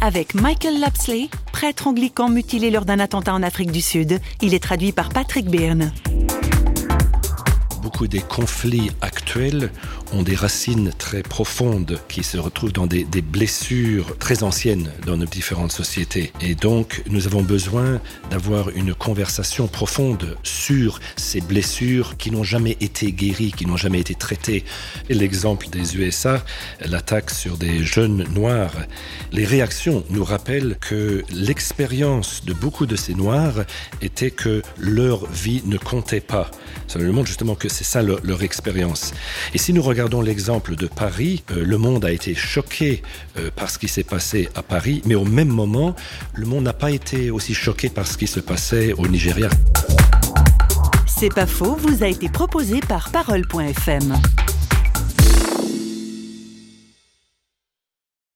Avec Michael Lapsley, prêtre anglican mutilé lors d'un attentat en Afrique du Sud. Il est traduit par Patrick Byrne beaucoup des conflits actuels ont des racines très profondes qui se retrouvent dans des, blessures très anciennes dans nos différentes sociétés. Et donc, nous avons besoin d'avoir une conversation profonde sur ces blessures qui n'ont jamais été guéries, qui n'ont jamais été traitées. L'exemple des USA, l'attaque sur des jeunes noirs, les réactions nous rappellent que l'expérience de beaucoup de ces noirs était que leur vie ne comptait pas. Ça nous montre justement que c'est ça leur, expérience. Et si nous regardons l'exemple de Paris, euh, le monde a été choqué euh, par ce qui s'est passé à Paris, mais au même moment, le monde n'a pas été aussi choqué par ce qui se passait au Nigeria. C'est pas faux, vous a été proposé par parole.fm.